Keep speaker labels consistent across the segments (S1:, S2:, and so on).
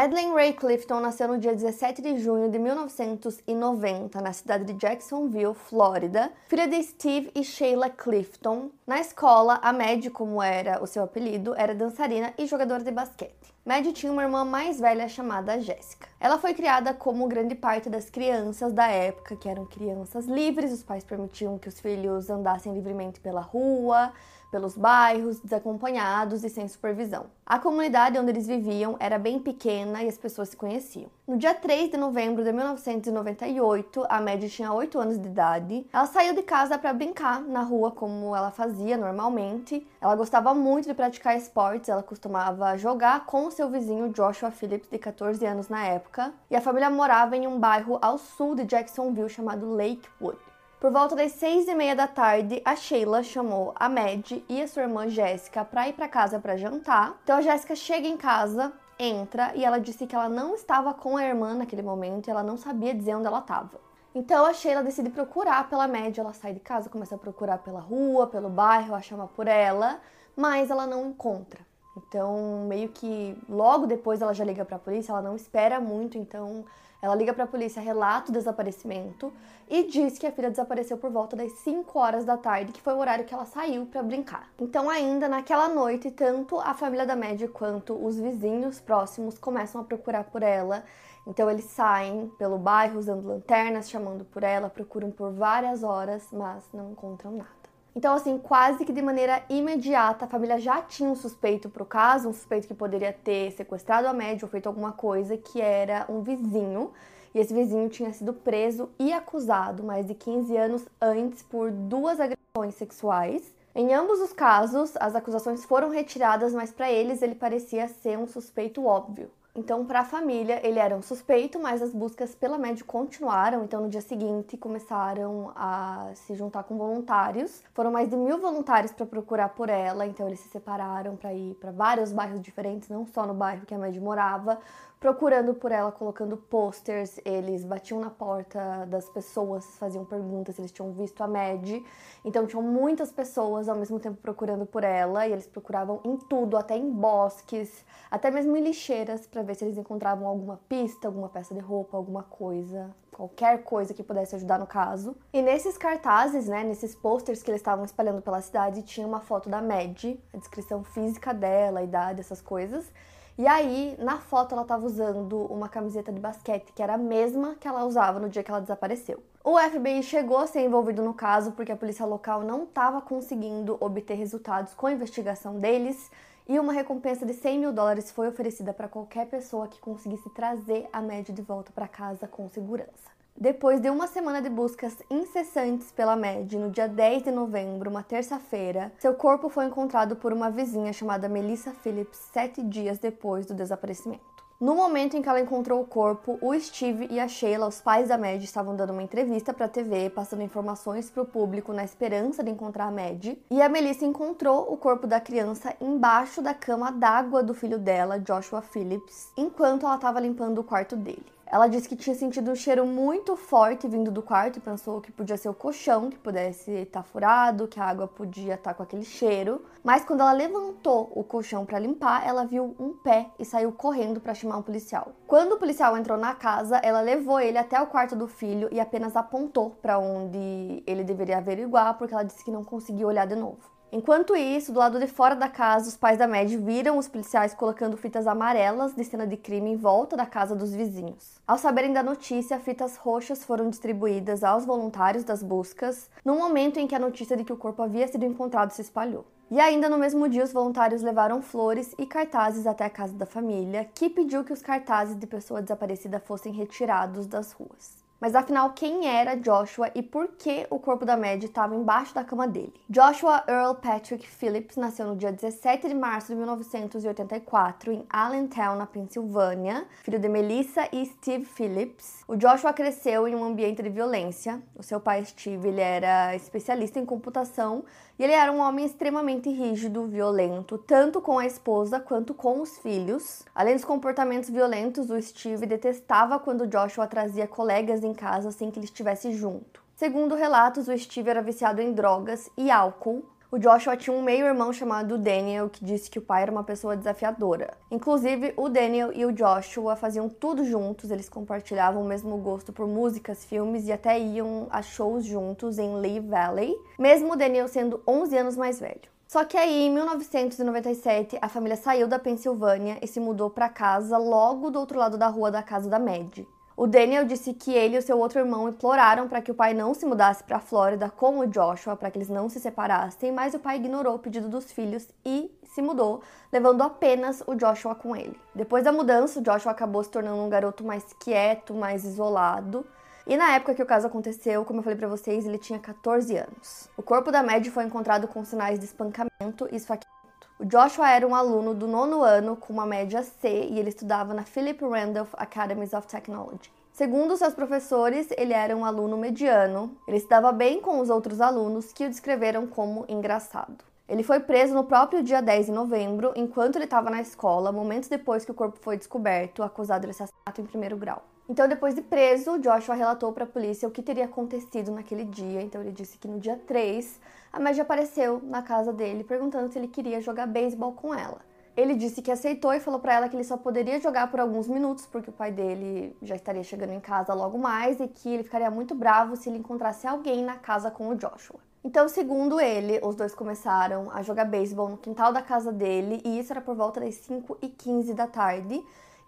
S1: Madeleine Ray Clifton nasceu no dia 17 de junho de 1990 na cidade de Jacksonville, Flórida, filha de Steve e Sheila Clifton. Na escola, a Mad, como era o seu apelido, era dançarina e jogadora de basquete. Mad tinha uma irmã mais velha chamada Jéssica. Ela foi criada como grande parte das crianças da época, que eram crianças livres, os pais permitiam que os filhos andassem livremente pela rua, pelos bairros, desacompanhados e sem supervisão. A comunidade onde eles viviam era bem pequena e as pessoas se conheciam. No dia 3 de novembro de 1998, a Maddie tinha 8 anos de idade. Ela saiu de casa para brincar na rua como ela fazia normalmente. Ela gostava muito de praticar esportes, ela costumava jogar com seu vizinho Joshua Phillips, de 14 anos na época. E a família morava em um bairro ao sul de Jacksonville chamado Lakewood. Por volta das seis e meia da tarde, a Sheila chamou a Mad e a sua irmã Jéssica para ir para casa para jantar. Então a Jéssica chega em casa, entra e ela disse que ela não estava com a irmã naquele momento e ela não sabia dizer onde ela estava. Então a Sheila decide procurar pela Mad, ela sai de casa, começa a procurar pela rua, pelo bairro, a chama por ela, mas ela não encontra. Então, meio que logo depois ela já liga para a polícia, ela não espera muito, então ela liga para a polícia, relata o desaparecimento e diz que a filha desapareceu por volta das 5 horas da tarde, que foi o horário que ela saiu para brincar. Então, ainda naquela noite, tanto a família da Mad quanto os vizinhos próximos começam a procurar por ela. Então, eles saem pelo bairro usando lanternas, chamando por ela, procuram por várias horas, mas não encontram nada. Então, assim, quase que de maneira imediata, a família já tinha um suspeito para o caso, um suspeito que poderia ter sequestrado a média ou feito alguma coisa, que era um vizinho. E esse vizinho tinha sido preso e acusado mais de 15 anos antes por duas agressões sexuais. Em ambos os casos, as acusações foram retiradas, mas para eles ele parecia ser um suspeito óbvio. Então, para a família, ele era um suspeito, mas as buscas pela média continuaram. Então, no dia seguinte, começaram a se juntar com voluntários. Foram mais de mil voluntários para procurar por ela. Então, eles se separaram para ir para vários bairros diferentes, não só no bairro que a média morava, procurando por ela, colocando posters. Eles batiam na porta das pessoas, faziam perguntas se eles tinham visto a Mad. Então tinham muitas pessoas ao mesmo tempo procurando por ela e eles procuravam em tudo, até em bosques, até mesmo em lixeiras para ver se eles encontravam alguma pista, alguma peça de roupa, alguma coisa, qualquer coisa que pudesse ajudar no caso. E nesses cartazes, né, nesses posters que eles estavam espalhando pela cidade, tinha uma foto da Mad, a descrição física dela, a idade, essas coisas. E aí, na foto, ela estava usando uma camiseta de basquete, que era a mesma que ela usava no dia que ela desapareceu. O FBI chegou a ser envolvido no caso porque a polícia local não estava conseguindo obter resultados com a investigação deles e uma recompensa de 100 mil dólares foi oferecida para qualquer pessoa que conseguisse trazer a média de volta para casa com segurança. Depois de uma semana de buscas incessantes pela MED, no dia 10 de novembro, uma terça-feira, seu corpo foi encontrado por uma vizinha chamada Melissa Phillips sete dias depois do desaparecimento. No momento em que ela encontrou o corpo, o Steve e a Sheila, os pais da Mad, estavam dando uma entrevista para a TV, passando informações para o público na esperança de encontrar a Mad. E a Melissa encontrou o corpo da criança embaixo da cama d'água do filho dela, Joshua Phillips, enquanto ela estava limpando o quarto dele. Ela disse que tinha sentido um cheiro muito forte vindo do quarto e pensou que podia ser o colchão que pudesse estar tá furado, que a água podia estar tá com aquele cheiro. Mas quando ela levantou o colchão para limpar, ela viu um pé e saiu correndo para chamar um policial. Quando o policial entrou na casa, ela levou ele até o quarto do filho e apenas apontou para onde ele deveria averiguar, porque ela disse que não conseguia olhar de novo. Enquanto isso, do lado de fora da casa, os pais da Mad viram os policiais colocando fitas amarelas de cena de crime em volta da casa dos vizinhos. Ao saberem da notícia, fitas roxas foram distribuídas aos voluntários das buscas, no momento em que a notícia de que o corpo havia sido encontrado se espalhou. E ainda no mesmo dia, os voluntários levaram flores e cartazes até a casa da família, que pediu que os cartazes de pessoa desaparecida fossem retirados das ruas. Mas afinal, quem era Joshua e por que o corpo da Mad estava embaixo da cama dele? Joshua Earl Patrick Phillips nasceu no dia 17 de março de 1984 em Allentown, na Pensilvânia, filho de Melissa e Steve Phillips. O Joshua cresceu em um ambiente de violência. O seu pai Steve ele era especialista em computação e ele era um homem extremamente rígido, violento, tanto com a esposa quanto com os filhos. Além dos comportamentos violentos, o Steve detestava quando Joshua trazia colegas em casa sem que ele estivesse junto. Segundo relatos, o Steve era viciado em drogas e álcool, o Joshua tinha um meio-irmão chamado Daniel que disse que o pai era uma pessoa desafiadora. Inclusive, o Daniel e o Joshua faziam tudo juntos, eles compartilhavam o mesmo gosto por músicas, filmes e até iam a shows juntos em Lee Valley, mesmo o Daniel sendo 11 anos mais velho. Só que aí, em 1997, a família saiu da Pensilvânia e se mudou para casa logo do outro lado da rua da casa da Mad. O Daniel disse que ele e o seu outro irmão imploraram para que o pai não se mudasse para a Flórida com o Joshua, para que eles não se separassem, mas o pai ignorou o pedido dos filhos e se mudou, levando apenas o Joshua com ele. Depois da mudança, o Joshua acabou se tornando um garoto mais quieto, mais isolado. E na época que o caso aconteceu, como eu falei para vocês, ele tinha 14 anos. O corpo da Mad foi encontrado com sinais de espancamento e esfaqueamento. O Joshua era um aluno do nono ano com uma média C e ele estudava na Philip Randolph Academy of Technology. Segundo seus professores, ele era um aluno mediano. Ele estava bem com os outros alunos que o descreveram como engraçado. Ele foi preso no próprio dia 10 de novembro, enquanto ele estava na escola, momentos depois que o corpo foi descoberto, acusado de assassinato em primeiro grau. Então, depois de preso, Joshua relatou para a polícia o que teria acontecido naquele dia. Então, ele disse que no dia 3, a Maggie apareceu na casa dele perguntando se ele queria jogar beisebol com ela. Ele disse que aceitou e falou para ela que ele só poderia jogar por alguns minutos porque o pai dele já estaria chegando em casa logo mais e que ele ficaria muito bravo se ele encontrasse alguém na casa com o Joshua. Então, segundo ele, os dois começaram a jogar beisebol no quintal da casa dele e isso era por volta das 5 e 15 da tarde.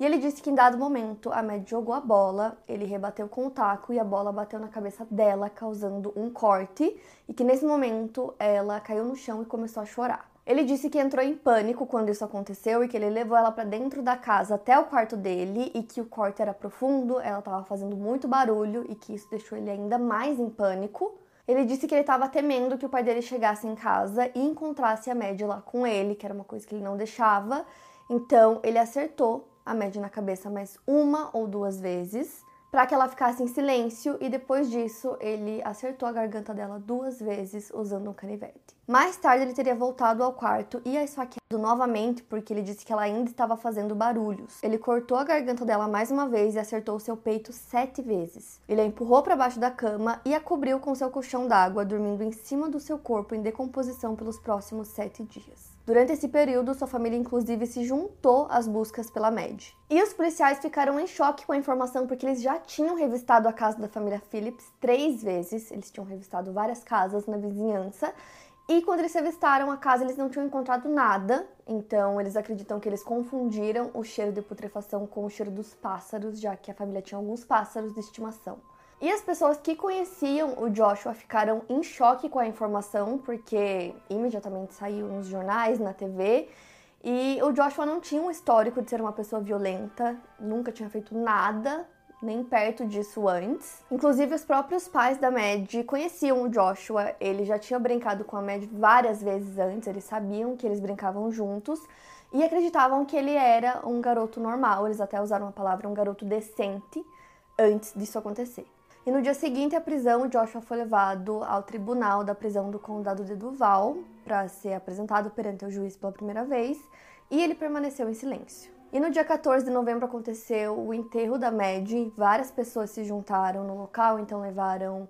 S1: E ele disse que em dado momento a Mad jogou a bola, ele rebateu com o taco e a bola bateu na cabeça dela, causando um corte, e que nesse momento ela caiu no chão e começou a chorar. Ele disse que entrou em pânico quando isso aconteceu e que ele levou ela para dentro da casa até o quarto dele e que o corte era profundo, ela estava fazendo muito barulho e que isso deixou ele ainda mais em pânico. Ele disse que ele estava temendo que o pai dele chegasse em casa e encontrasse a Mad lá com ele, que era uma coisa que ele não deixava. Então ele acertou a Mad na cabeça mais uma ou duas vezes para que ela ficasse em silêncio e depois disso ele acertou a garganta dela duas vezes usando um canivete. Mais tarde ele teria voltado ao quarto e a esfaqueado novamente porque ele disse que ela ainda estava fazendo barulhos. Ele cortou a garganta dela mais uma vez e acertou seu peito sete vezes. Ele a empurrou para baixo da cama e a cobriu com seu colchão d'água, dormindo em cima do seu corpo em decomposição pelos próximos sete dias. Durante esse período, sua família inclusive se juntou às buscas pela Mad. E os policiais ficaram em choque com a informação porque eles já tinham revistado a casa da família Phillips três vezes. Eles tinham revistado várias casas na vizinhança. E quando eles revistaram a casa, eles não tinham encontrado nada. Então, eles acreditam que eles confundiram o cheiro de putrefação com o cheiro dos pássaros, já que a família tinha alguns pássaros de estimação. E as pessoas que conheciam o Joshua ficaram em choque com a informação, porque imediatamente saiu nos jornais, na TV, e o Joshua não tinha um histórico de ser uma pessoa violenta, nunca tinha feito nada, nem perto disso antes. Inclusive, os próprios pais da Mad conheciam o Joshua, ele já tinha brincado com a Mad várias vezes antes, eles sabiam que eles brincavam juntos e acreditavam que ele era um garoto normal, eles até usaram a palavra um garoto decente antes disso acontecer. E no dia seguinte à prisão, Joshua foi levado ao tribunal da prisão do condado de Duval para ser apresentado perante o juiz pela primeira vez e ele permaneceu em silêncio. E no dia 14 de novembro aconteceu o enterro da Mad, várias pessoas se juntaram no local, então levaram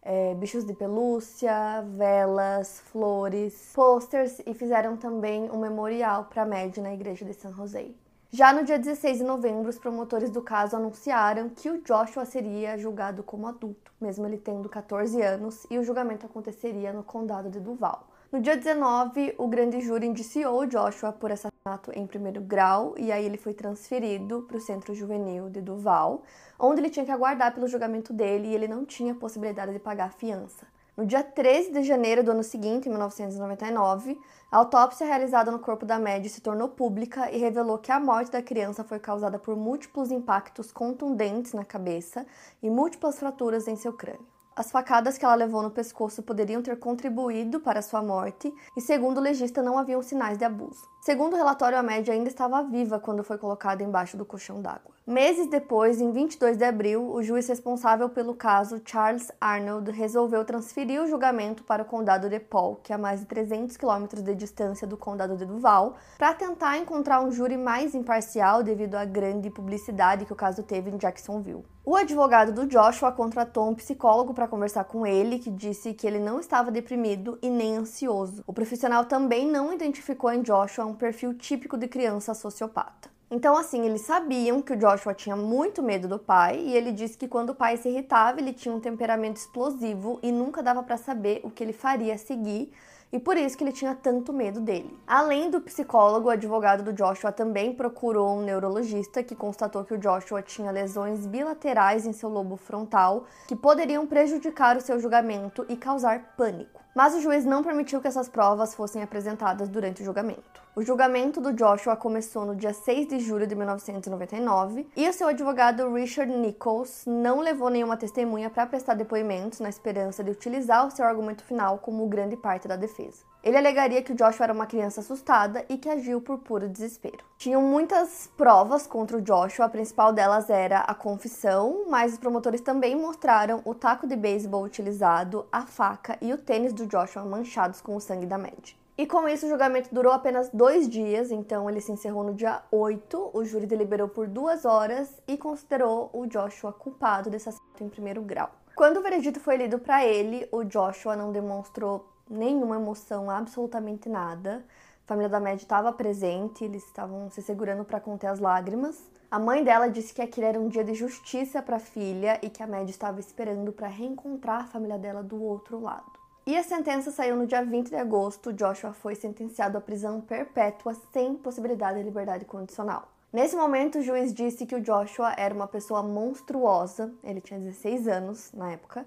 S1: é, bichos de pelúcia, velas, flores, posters e fizeram também um memorial para Mad na igreja de San José. Já no dia 16 de novembro, os promotores do caso anunciaram que o Joshua seria julgado como adulto, mesmo ele tendo 14 anos, e o julgamento aconteceria no condado de Duval. No dia 19, o grande júri indiciou Joshua por assassinato em primeiro grau e aí ele foi transferido para o centro juvenil de Duval, onde ele tinha que aguardar pelo julgamento dele e ele não tinha possibilidade de pagar a fiança. No dia 13 de janeiro do ano seguinte, em 1999, a autópsia realizada no corpo da Maddie se tornou pública e revelou que a morte da criança foi causada por múltiplos impactos contundentes na cabeça e múltiplas fraturas em seu crânio. As facadas que ela levou no pescoço poderiam ter contribuído para sua morte e, segundo o legista, não haviam sinais de abuso. Segundo o relatório, a média ainda estava viva quando foi colocada embaixo do colchão d'água. Meses depois, em 22 de abril, o juiz responsável pelo caso, Charles Arnold, resolveu transferir o julgamento para o condado de Paul, que é a mais de 300 quilômetros de distância do condado de Duval, para tentar encontrar um júri mais imparcial devido à grande publicidade que o caso teve em Jacksonville. O advogado do Joshua contratou um psicólogo para conversar com ele, que disse que ele não estava deprimido e nem ansioso. O profissional também não identificou em Joshua um perfil típico de criança sociopata. Então, assim, eles sabiam que o Joshua tinha muito medo do pai e ele disse que quando o pai se irritava, ele tinha um temperamento explosivo e nunca dava para saber o que ele faria a seguir e por isso que ele tinha tanto medo dele. Além do psicólogo, o advogado do Joshua também procurou um neurologista que constatou que o Joshua tinha lesões bilaterais em seu lobo frontal que poderiam prejudicar o seu julgamento e causar pânico. Mas o juiz não permitiu que essas provas fossem apresentadas durante o julgamento. O julgamento do Joshua começou no dia 6 de julho de 1999 e o seu advogado Richard Nichols não levou nenhuma testemunha para prestar depoimentos na esperança de utilizar o seu argumento final como grande parte da defesa. Ele alegaria que Joshua era uma criança assustada e que agiu por puro desespero. Tinham muitas provas contra o Joshua, a principal delas era a confissão, mas os promotores também mostraram o taco de beisebol utilizado, a faca e o tênis do Joshua manchados com o sangue da Maddie. E com isso, o julgamento durou apenas dois dias, então ele se encerrou no dia 8. O júri deliberou por duas horas e considerou o Joshua culpado desse assassinato em primeiro grau. Quando o veredito foi lido para ele, o Joshua não demonstrou nenhuma emoção, absolutamente nada. A família da Mad estava presente, eles estavam se segurando para conter as lágrimas. A mãe dela disse que aquele era um dia de justiça para a filha e que a Mad estava esperando para reencontrar a família dela do outro lado. E a sentença saiu no dia 20 de agosto. Joshua foi sentenciado à prisão perpétua sem possibilidade de liberdade condicional. Nesse momento, o juiz disse que o Joshua era uma pessoa monstruosa, ele tinha 16 anos na época,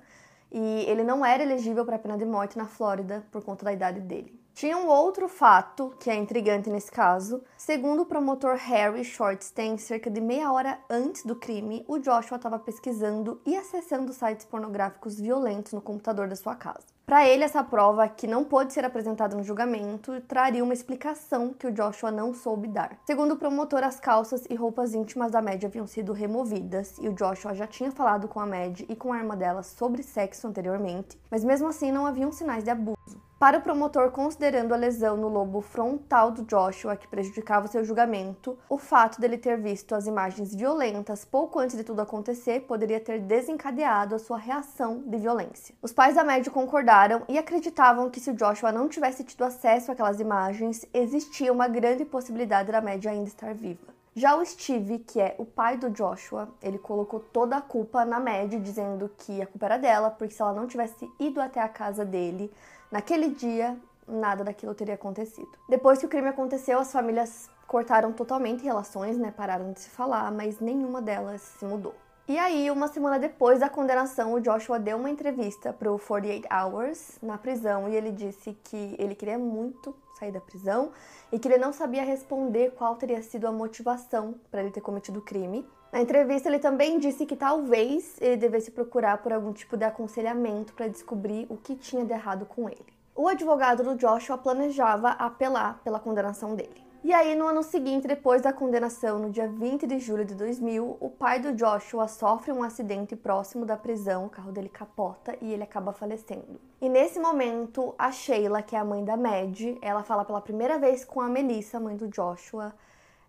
S1: e ele não era elegível para a pena de morte na Flórida por conta da idade dele. Tinha um outro fato que é intrigante nesse caso. Segundo o promotor Harry Shortstein, cerca de meia hora antes do crime, o Joshua estava pesquisando e acessando sites pornográficos violentos no computador da sua casa. Para ele, essa prova, que não pôde ser apresentada no julgamento, traria uma explicação que o Joshua não soube dar. Segundo o promotor, as calças e roupas íntimas da Mad haviam sido removidas e o Joshua já tinha falado com a Mad e com a irmã dela sobre sexo anteriormente, mas mesmo assim não haviam sinais de abuso. Para o promotor, considerando a lesão no lobo frontal do Joshua que prejudicava seu julgamento, o fato dele ter visto as imagens violentas pouco antes de tudo acontecer poderia ter desencadeado a sua reação de violência. Os pais da médica concordaram e acreditavam que se o Joshua não tivesse tido acesso àquelas imagens, existia uma grande possibilidade da média ainda estar viva. Já o Steve, que é o pai do Joshua, ele colocou toda a culpa na Maddie, dizendo que a culpa era dela, porque se ela não tivesse ido até a casa dele, Naquele dia, nada daquilo teria acontecido. Depois que o crime aconteceu, as famílias cortaram totalmente relações, né? Pararam de se falar, mas nenhuma delas se mudou. E aí, uma semana depois da condenação, o Joshua deu uma entrevista para o 48 Hours na prisão e ele disse que ele queria muito sair da prisão e que ele não sabia responder qual teria sido a motivação para ele ter cometido o crime. Na entrevista, ele também disse que talvez ele devesse procurar por algum tipo de aconselhamento para descobrir o que tinha de errado com ele. O advogado do Joshua planejava apelar pela condenação dele. E aí, no ano seguinte, depois da condenação, no dia 20 de julho de 2000, o pai do Joshua sofre um acidente próximo da prisão, o carro dele capota e ele acaba falecendo. E nesse momento, a Sheila, que é a mãe da Mad, ela fala pela primeira vez com a Melissa, mãe do Joshua,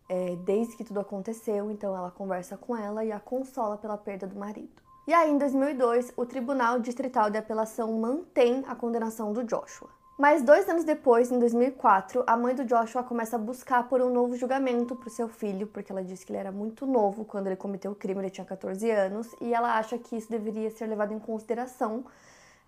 S1: é, desde que tudo aconteceu, então ela conversa com ela e a consola pela perda do marido. E aí, em 2002, o Tribunal Distrital de Apelação mantém a condenação do Joshua. Mas dois anos depois, em 2004, a mãe do Joshua começa a buscar por um novo julgamento para o seu filho, porque ela disse que ele era muito novo quando ele cometeu o crime, ele tinha 14 anos, e ela acha que isso deveria ser levado em consideração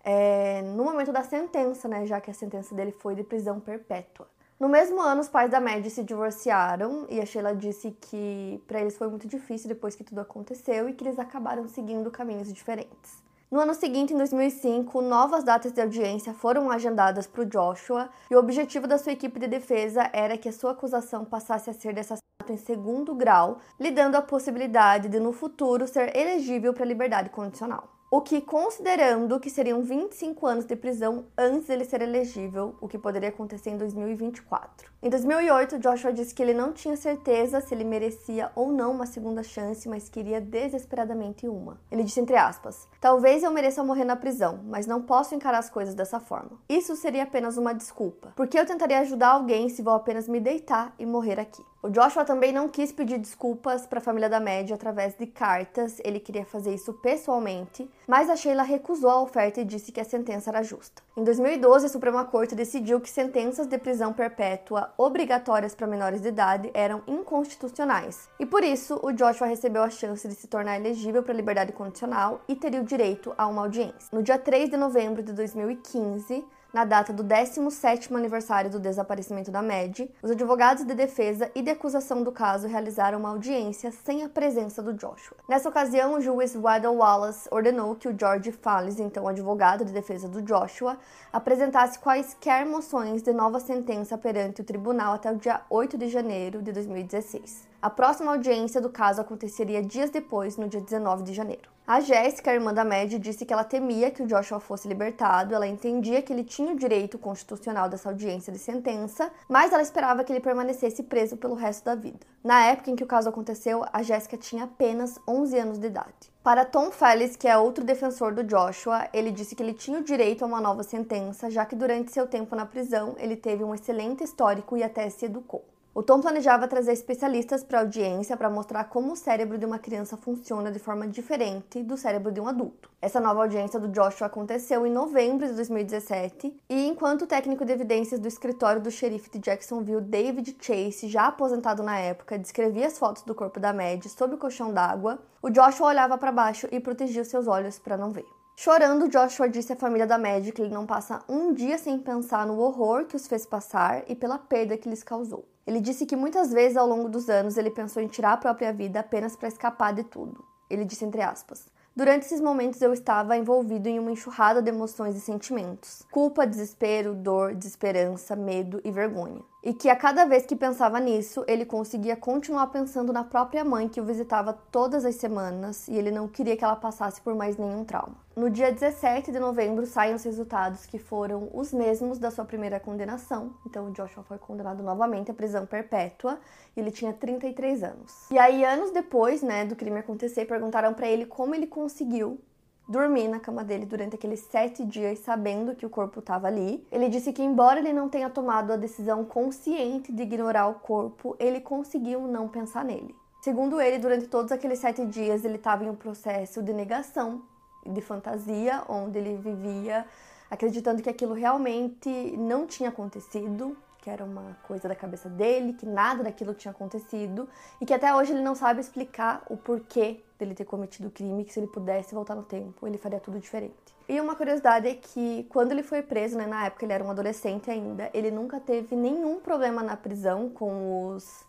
S1: é, no momento da sentença, né, já que a sentença dele foi de prisão perpétua. No mesmo ano, os pais da Maddie se divorciaram e a Sheila disse que para eles foi muito difícil depois que tudo aconteceu e que eles acabaram seguindo caminhos diferentes. No ano seguinte, em 2005, novas datas de audiência foram agendadas para o Joshua e o objetivo da sua equipe de defesa era que a sua acusação passasse a ser de assassinato em segundo grau, lhe dando a possibilidade de no futuro ser elegível para liberdade condicional o que, considerando que seriam 25 anos de prisão antes dele ser elegível, o que poderia acontecer em 2024. Em 2008, Joshua disse que ele não tinha certeza se ele merecia ou não uma segunda chance, mas queria desesperadamente uma. Ele disse entre aspas: Talvez eu mereça morrer na prisão, mas não posso encarar as coisas dessa forma. Isso seria apenas uma desculpa, porque eu tentaria ajudar alguém se vou apenas me deitar e morrer aqui. O Joshua também não quis pedir desculpas para a família da Média através de cartas, ele queria fazer isso pessoalmente, mas a Sheila recusou a oferta e disse que a sentença era justa. Em 2012, a Suprema Corte decidiu que sentenças de prisão perpétua obrigatórias para menores de idade eram inconstitucionais, e por isso o Joshua recebeu a chance de se tornar elegível para liberdade condicional e teria o direito a uma audiência. No dia 3 de novembro de 2015, na data do 17º aniversário do desaparecimento da Mad, os advogados de defesa e de acusação do caso realizaram uma audiência sem a presença do Joshua. Nessa ocasião, o juiz Waddell Wallace ordenou que o George Fallis, então advogado de defesa do Joshua, apresentasse quaisquer moções de nova sentença perante o tribunal até o dia 8 de janeiro de 2016. A próxima audiência do caso aconteceria dias depois, no dia 19 de janeiro. A Jéssica, irmã da Mad, disse que ela temia que o Joshua fosse libertado, ela entendia que ele tinha o direito constitucional dessa audiência de sentença, mas ela esperava que ele permanecesse preso pelo resto da vida. Na época em que o caso aconteceu, a Jéssica tinha apenas 11 anos de idade. Para Tom Fellis, que é outro defensor do Joshua, ele disse que ele tinha o direito a uma nova sentença, já que durante seu tempo na prisão ele teve um excelente histórico e até se educou. O Tom planejava trazer especialistas para a audiência para mostrar como o cérebro de uma criança funciona de forma diferente do cérebro de um adulto. Essa nova audiência do Joshua aconteceu em novembro de 2017 e enquanto o técnico de evidências do escritório do xerife de Jacksonville, David Chase, já aposentado na época, descrevia as fotos do corpo da Mad sob o colchão d'água, o Joshua olhava para baixo e protegia seus olhos para não ver. Chorando, Joshua disse à família da Mad que ele não passa um dia sem pensar no horror que os fez passar e pela perda que lhes causou. Ele disse que muitas vezes ao longo dos anos ele pensou em tirar a própria vida apenas para escapar de tudo. Ele disse entre aspas: Durante esses momentos eu estava envolvido em uma enxurrada de emoções e sentimentos: culpa, desespero, dor, desesperança, medo e vergonha e que a cada vez que pensava nisso, ele conseguia continuar pensando na própria mãe que o visitava todas as semanas e ele não queria que ela passasse por mais nenhum trauma. No dia 17 de novembro saem os resultados que foram os mesmos da sua primeira condenação. Então o Joshua foi condenado novamente à prisão perpétua e ele tinha 33 anos. E aí anos depois, né, do crime acontecer, perguntaram para ele como ele conseguiu dormir na cama dele durante aqueles sete dias, sabendo que o corpo estava ali. Ele disse que, embora ele não tenha tomado a decisão consciente de ignorar o corpo, ele conseguiu não pensar nele. Segundo ele, durante todos aqueles sete dias, ele estava em um processo de negação, de fantasia, onde ele vivia acreditando que aquilo realmente não tinha acontecido, que era uma coisa da cabeça dele, que nada daquilo tinha acontecido e que até hoje ele não sabe explicar o porquê dele ter cometido o crime, que se ele pudesse voltar no tempo, ele faria tudo diferente. E uma curiosidade é que quando ele foi preso, né, na época ele era um adolescente ainda, ele nunca teve nenhum problema na prisão com os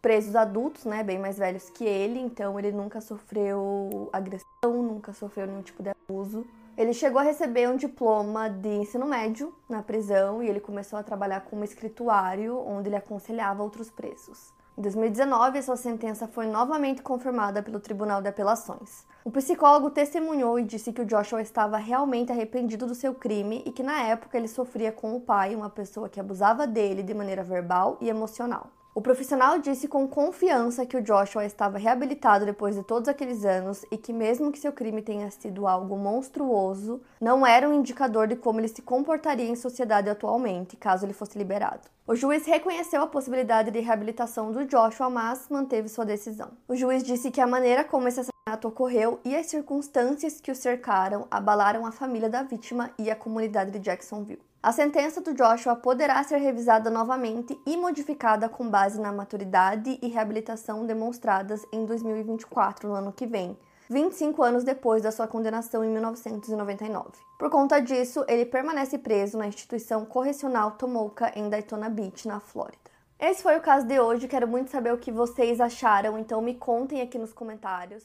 S1: presos adultos, né, bem mais velhos que ele, então ele nunca sofreu agressão, nunca sofreu nenhum tipo de abuso. Ele chegou a receber um diploma de ensino médio na prisão e ele começou a trabalhar como escrituário, onde ele aconselhava outros presos. Em 2019, sua sentença foi novamente confirmada pelo Tribunal de Apelações. O psicólogo testemunhou e disse que o Joshua estava realmente arrependido do seu crime e que na época ele sofria com o pai, uma pessoa que abusava dele de maneira verbal e emocional. O profissional disse com confiança que o Joshua estava reabilitado depois de todos aqueles anos e que, mesmo que seu crime tenha sido algo monstruoso, não era um indicador de como ele se comportaria em sociedade atualmente, caso ele fosse liberado. O juiz reconheceu a possibilidade de reabilitação do Joshua, mas manteve sua decisão. O juiz disse que a maneira como esse assassinato ocorreu e as circunstâncias que o cercaram abalaram a família da vítima e a comunidade de Jacksonville. A sentença do Joshua poderá ser revisada novamente e modificada com base na maturidade e reabilitação demonstradas em 2024, no ano que vem, 25 anos depois da sua condenação em 1999. Por conta disso, ele permanece preso na instituição correcional Tomoka em Daytona Beach, na Flórida. Esse foi o caso de hoje, quero muito saber o que vocês acharam, então me contem aqui nos comentários.